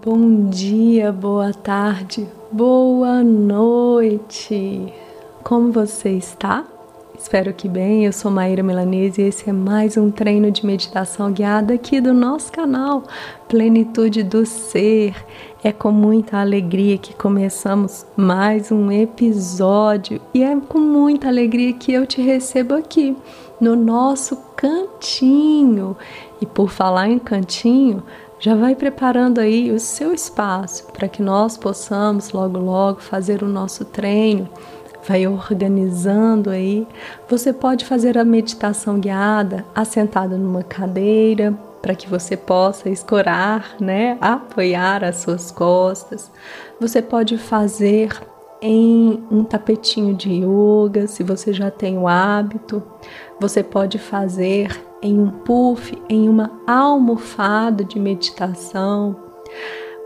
Bom dia, boa tarde, boa noite. Como você está? Espero que bem. Eu sou Maíra Milanese e esse é mais um treino de meditação guiada aqui do nosso canal Plenitude do Ser. É com muita alegria que começamos mais um episódio e é com muita alegria que eu te recebo aqui no nosso cantinho. E por falar em cantinho, já vai preparando aí o seu espaço para que nós possamos logo logo fazer o nosso treino. Vai organizando aí. Você pode fazer a meditação guiada assentado numa cadeira para que você possa escorar, né, apoiar as suas costas. Você pode fazer em um tapetinho de yoga, se você já tem o hábito. Você pode fazer em um puff, em uma almofada de meditação.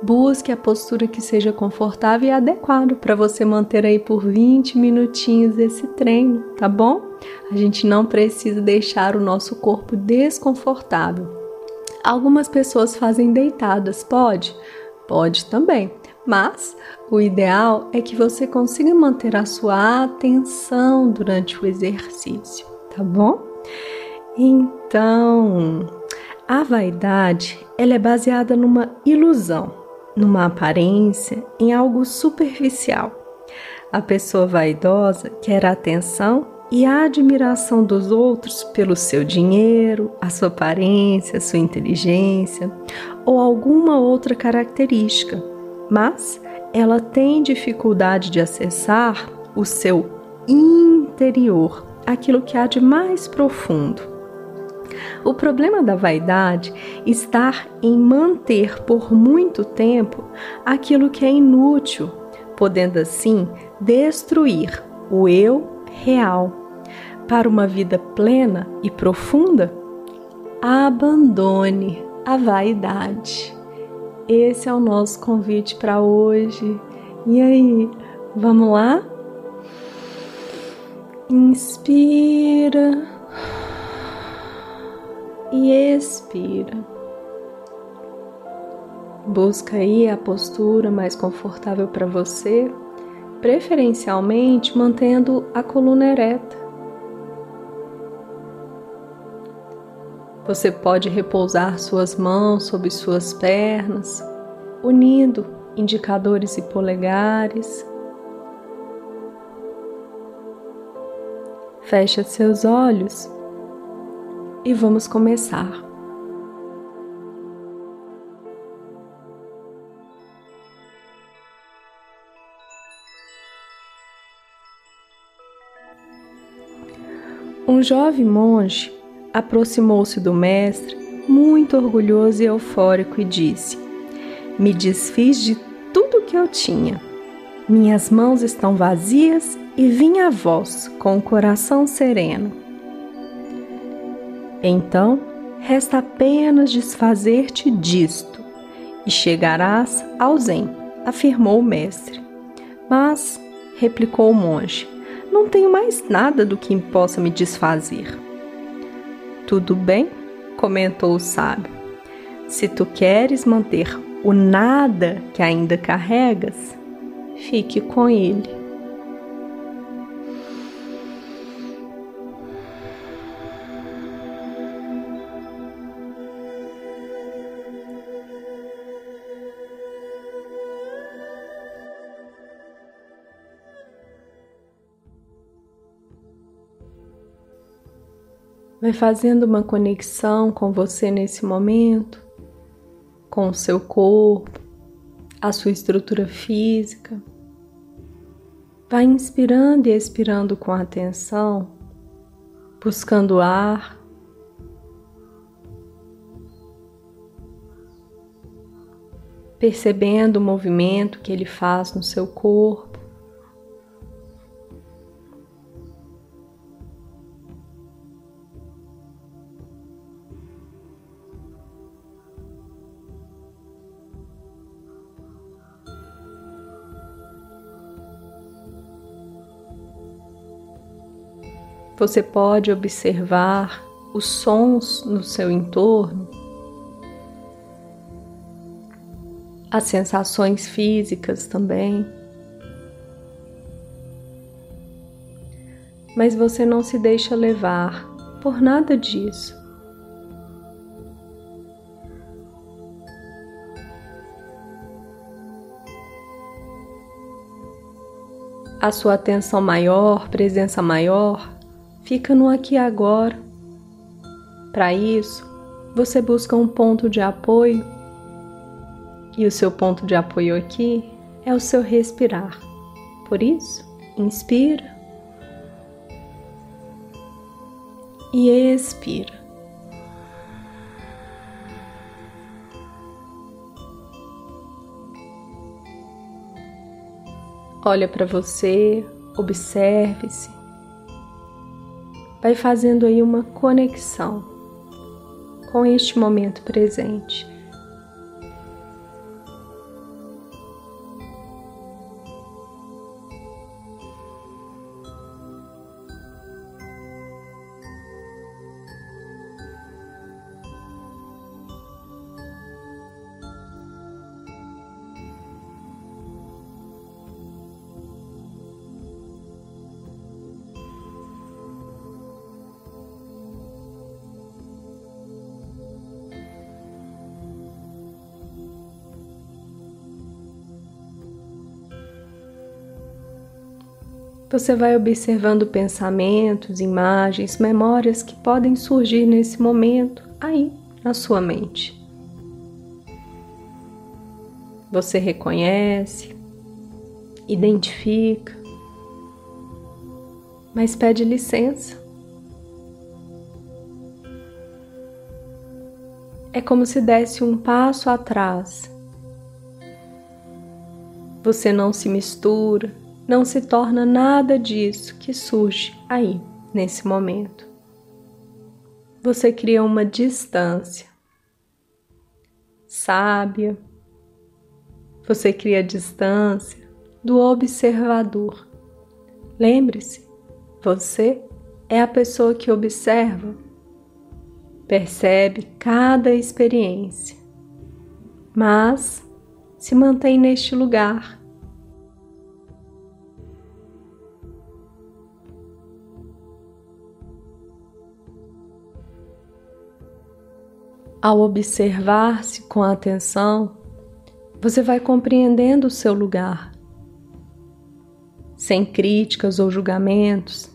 Busque a postura que seja confortável e adequado para você manter aí por 20 minutinhos esse treino, tá bom? A gente não precisa deixar o nosso corpo desconfortável. Algumas pessoas fazem deitadas, pode? Pode também, mas o ideal é que você consiga manter a sua atenção durante o exercício, tá bom? Então, a vaidade, ela é baseada numa ilusão, numa aparência, em algo superficial. A pessoa vaidosa quer a atenção e a admiração dos outros pelo seu dinheiro, a sua aparência, a sua inteligência ou alguma outra característica, mas ela tem dificuldade de acessar o seu interior, aquilo que há de mais profundo. O problema da vaidade está em manter por muito tempo aquilo que é inútil, podendo assim destruir o eu real. Para uma vida plena e profunda, abandone a vaidade. Esse é o nosso convite para hoje. E aí, vamos lá? Inspira e expira. Busca aí a postura mais confortável para você, preferencialmente mantendo a coluna ereta. Você pode repousar suas mãos sobre suas pernas, unindo indicadores e polegares. Feche seus olhos e vamos começar. Um jovem monge aproximou-se do mestre, muito orgulhoso e eufórico, e disse: Me desfiz de tudo que eu tinha. Minhas mãos estão vazias e vim a vós com o coração sereno. Então, resta apenas desfazer-te disto, e chegarás ao Zen, afirmou o mestre. Mas, replicou o monge, não tenho mais nada do que possa me desfazer. Tudo bem, comentou o sábio. Se tu queres manter o nada que ainda carregas, fique com ele. Vai fazendo uma conexão com você nesse momento, com o seu corpo, a sua estrutura física. Vai inspirando e expirando com atenção, buscando ar. Percebendo o movimento que ele faz no seu corpo. Você pode observar os sons no seu entorno as sensações físicas também. Mas você não se deixa levar por nada disso. A sua atenção maior, presença maior, fica no aqui e agora. Para isso, você busca um ponto de apoio e o seu ponto de apoio aqui é o seu respirar. Por isso, inspira e expira. Olha para você, observe-se. Vai fazendo aí uma conexão com este momento presente. Você vai observando pensamentos, imagens, memórias que podem surgir nesse momento aí na sua mente. Você reconhece, identifica, mas pede licença. É como se desse um passo atrás. Você não se mistura, não se torna nada disso que surge aí, nesse momento. Você cria uma distância sábia, você cria distância do observador. Lembre-se, você é a pessoa que observa, percebe cada experiência, mas se mantém neste lugar Ao observar-se com atenção, você vai compreendendo o seu lugar. Sem críticas ou julgamentos,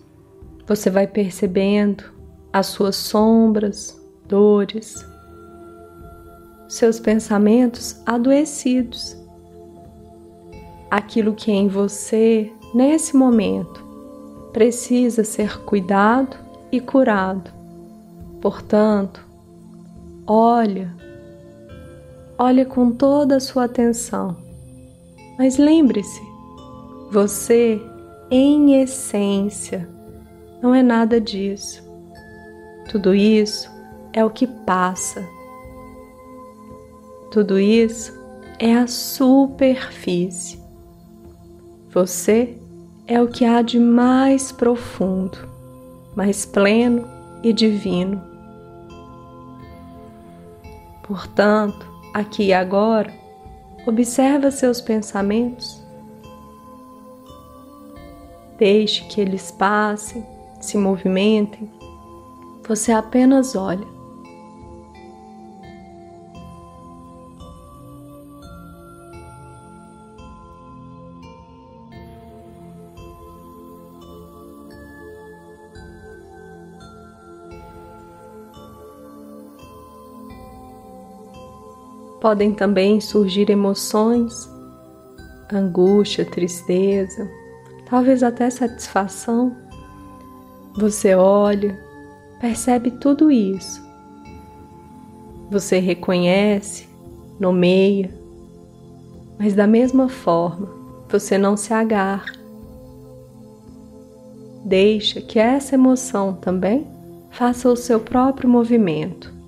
você vai percebendo as suas sombras, dores, seus pensamentos adoecidos, aquilo que em você, nesse momento, precisa ser cuidado e curado. Portanto, Olha, olha com toda a sua atenção. Mas lembre-se, você, em essência, não é nada disso. Tudo isso é o que passa. Tudo isso é a superfície. Você é o que há de mais profundo, mais pleno e divino. Portanto, aqui e agora, observa seus pensamentos. Deixe que eles passem, se movimentem. Você apenas olha. Podem também surgir emoções, angústia, tristeza, talvez até satisfação. Você olha, percebe tudo isso. Você reconhece, nomeia, mas da mesma forma você não se agarra. Deixa que essa emoção também faça o seu próprio movimento.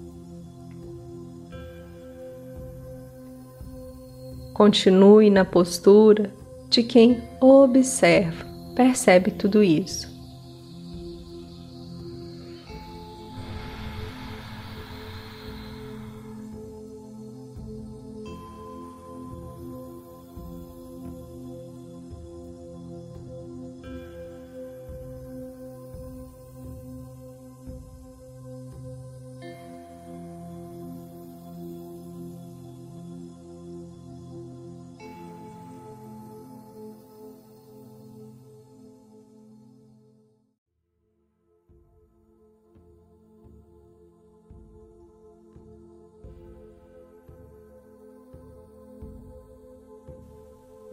Continue na postura de quem observa, percebe tudo isso.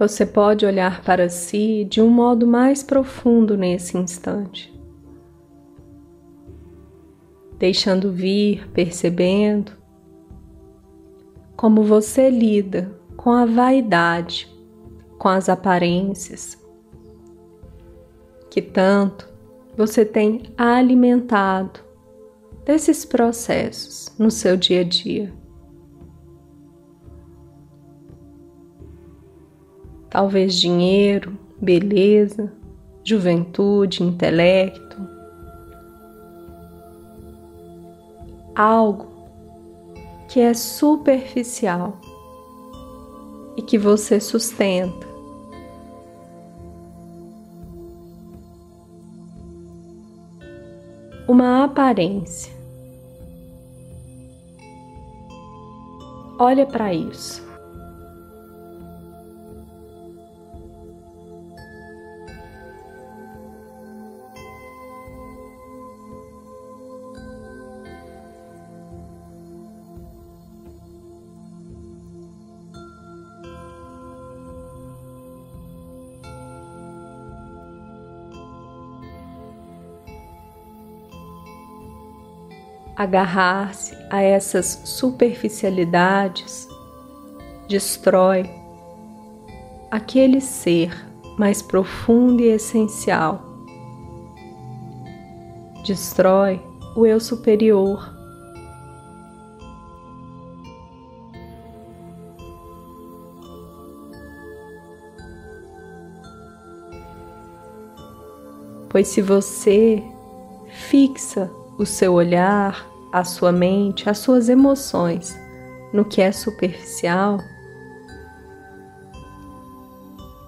Você pode olhar para si de um modo mais profundo nesse instante, deixando vir, percebendo como você lida com a vaidade, com as aparências, que tanto você tem alimentado desses processos no seu dia a dia. Talvez dinheiro, beleza, juventude, intelecto. Algo que é superficial e que você sustenta. Uma aparência. Olha para isso. Agarrar-se a essas superficialidades destrói aquele ser mais profundo e essencial. Destrói o eu superior. Pois se você fixa o seu olhar a sua mente, as suas emoções no que é superficial,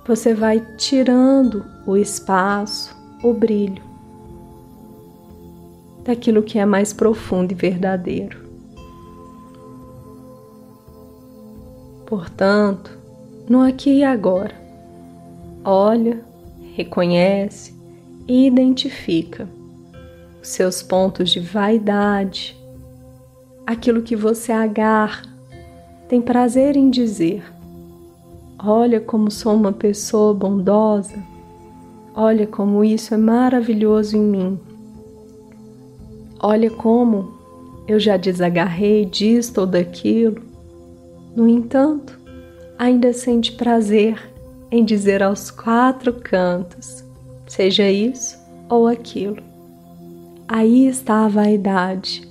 você vai tirando o espaço, o brilho daquilo que é mais profundo e verdadeiro. Portanto, no aqui e agora, olha, reconhece e identifica seus pontos de vaidade, aquilo que você agarra, tem prazer em dizer: Olha como sou uma pessoa bondosa, olha como isso é maravilhoso em mim, olha como eu já desagarrei disto ou daquilo. No entanto, ainda sente prazer em dizer aos quatro cantos, seja isso ou aquilo. Aí está a vaidade.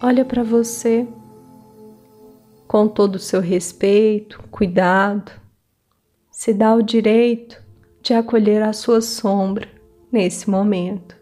Olha para você com todo o seu respeito, cuidado, se dá o direito de acolher a sua sombra nesse momento.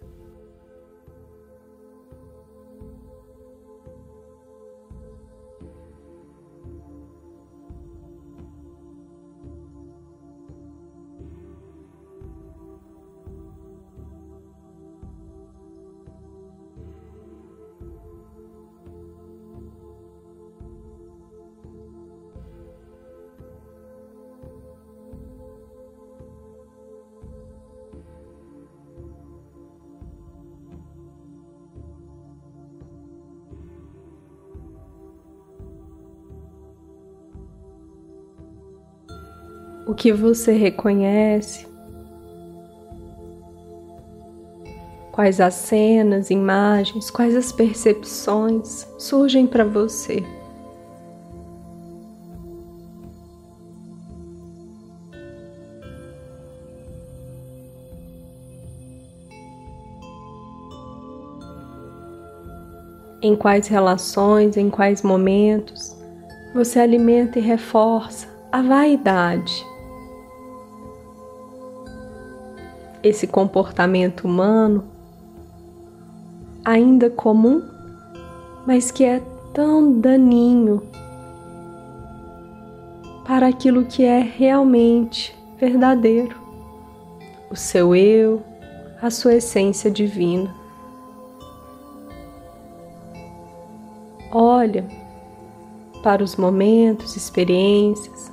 O que você reconhece, quais as cenas, imagens, quais as percepções surgem para você. Em quais relações, em quais momentos você alimenta e reforça a vaidade esse comportamento humano ainda comum, mas que é tão daninho para aquilo que é realmente verdadeiro, o seu eu, a sua essência divina. Olha para os momentos, experiências,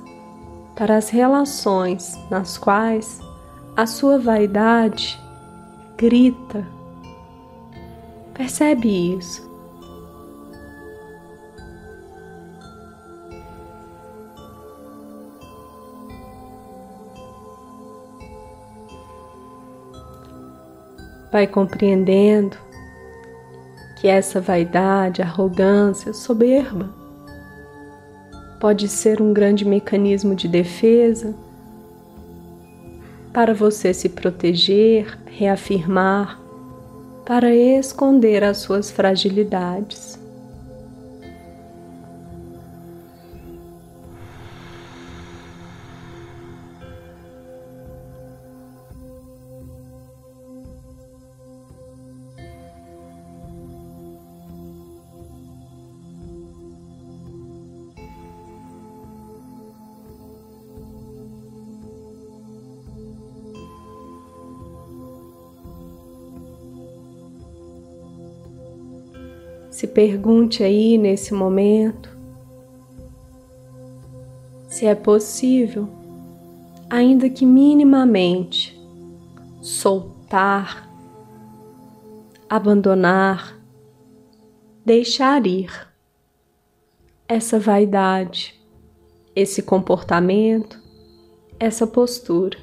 para as relações nas quais a sua vaidade grita. Percebe isso. Vai compreendendo que essa vaidade, arrogância, soberba pode ser um grande mecanismo de defesa para você se proteger, reafirmar, para esconder as suas fragilidades. Pergunte aí nesse momento se é possível, ainda que minimamente, soltar, abandonar, deixar ir essa vaidade, esse comportamento, essa postura.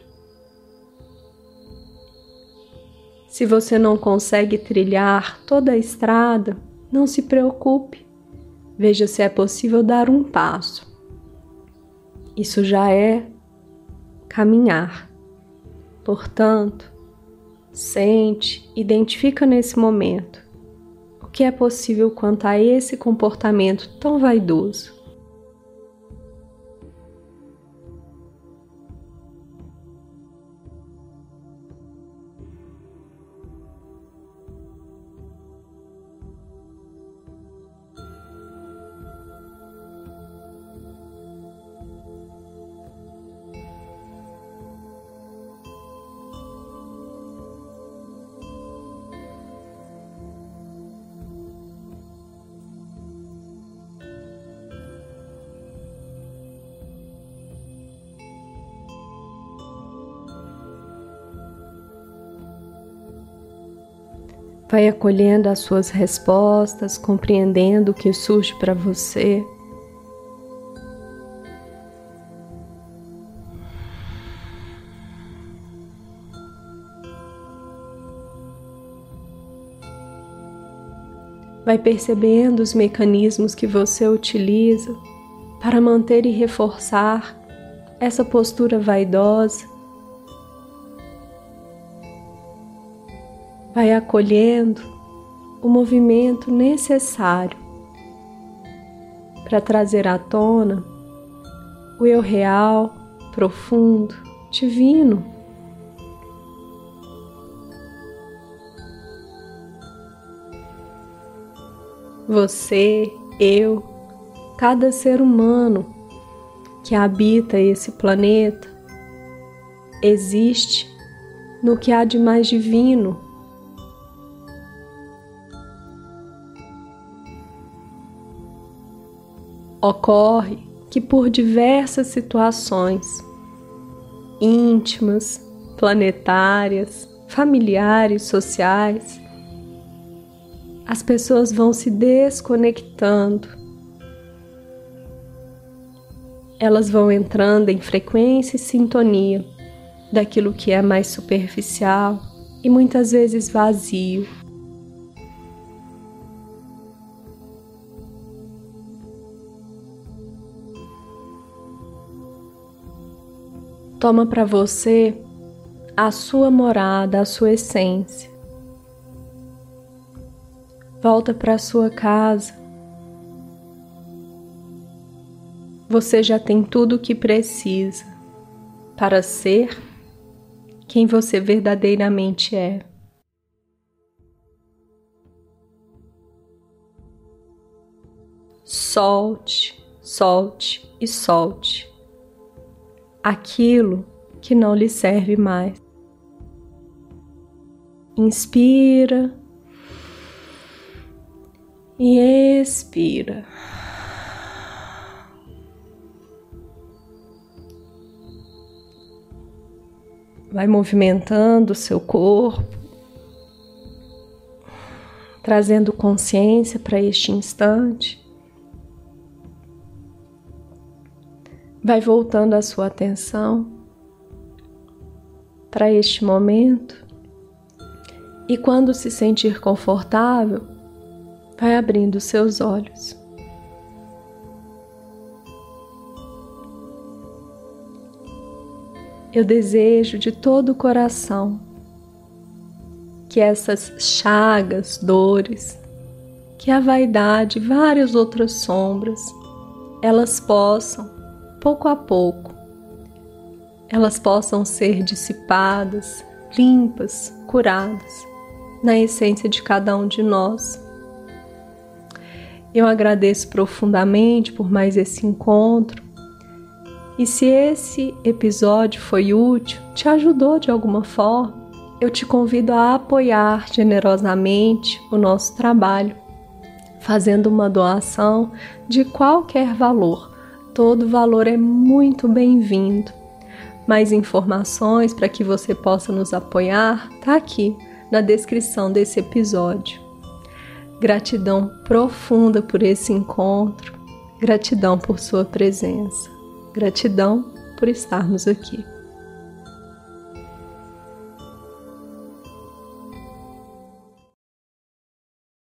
Se você não consegue trilhar toda a estrada, não se preocupe, veja se é possível dar um passo. Isso já é caminhar. Portanto, sente, identifica nesse momento o que é possível quanto a esse comportamento tão vaidoso. Vai acolhendo as suas respostas, compreendendo o que surge para você. Vai percebendo os mecanismos que você utiliza para manter e reforçar essa postura vaidosa vai acolhendo o movimento necessário para trazer à tona o eu real, profundo, divino. Você, eu, cada ser humano que habita esse planeta existe no que há de mais divino Ocorre que, por diversas situações íntimas, planetárias, familiares, sociais, as pessoas vão se desconectando. Elas vão entrando em frequência e sintonia daquilo que é mais superficial e muitas vezes vazio. Toma para você a sua morada, a sua essência. Volta para sua casa. Você já tem tudo o que precisa para ser quem você verdadeiramente é. Solte, solte e solte aquilo que não lhe serve mais. Inspira e expira. Vai movimentando o seu corpo, trazendo consciência para este instante. Vai voltando a sua atenção para este momento E quando se sentir confortável, vai abrindo seus olhos. Eu desejo de todo o coração que essas chagas, dores, que a vaidade e várias outras sombras, elas possam, pouco a pouco, elas possam ser dissipadas, limpas, curadas na essência de cada um de nós. Eu agradeço profundamente por mais esse encontro. E se esse episódio foi útil, te ajudou de alguma forma, eu te convido a apoiar generosamente o nosso trabalho, fazendo uma doação de qualquer valor. Todo valor é muito bem-vindo. Mais informações para que você possa nos apoiar está aqui na descrição desse episódio. Gratidão profunda por esse encontro, gratidão por sua presença, gratidão por estarmos aqui.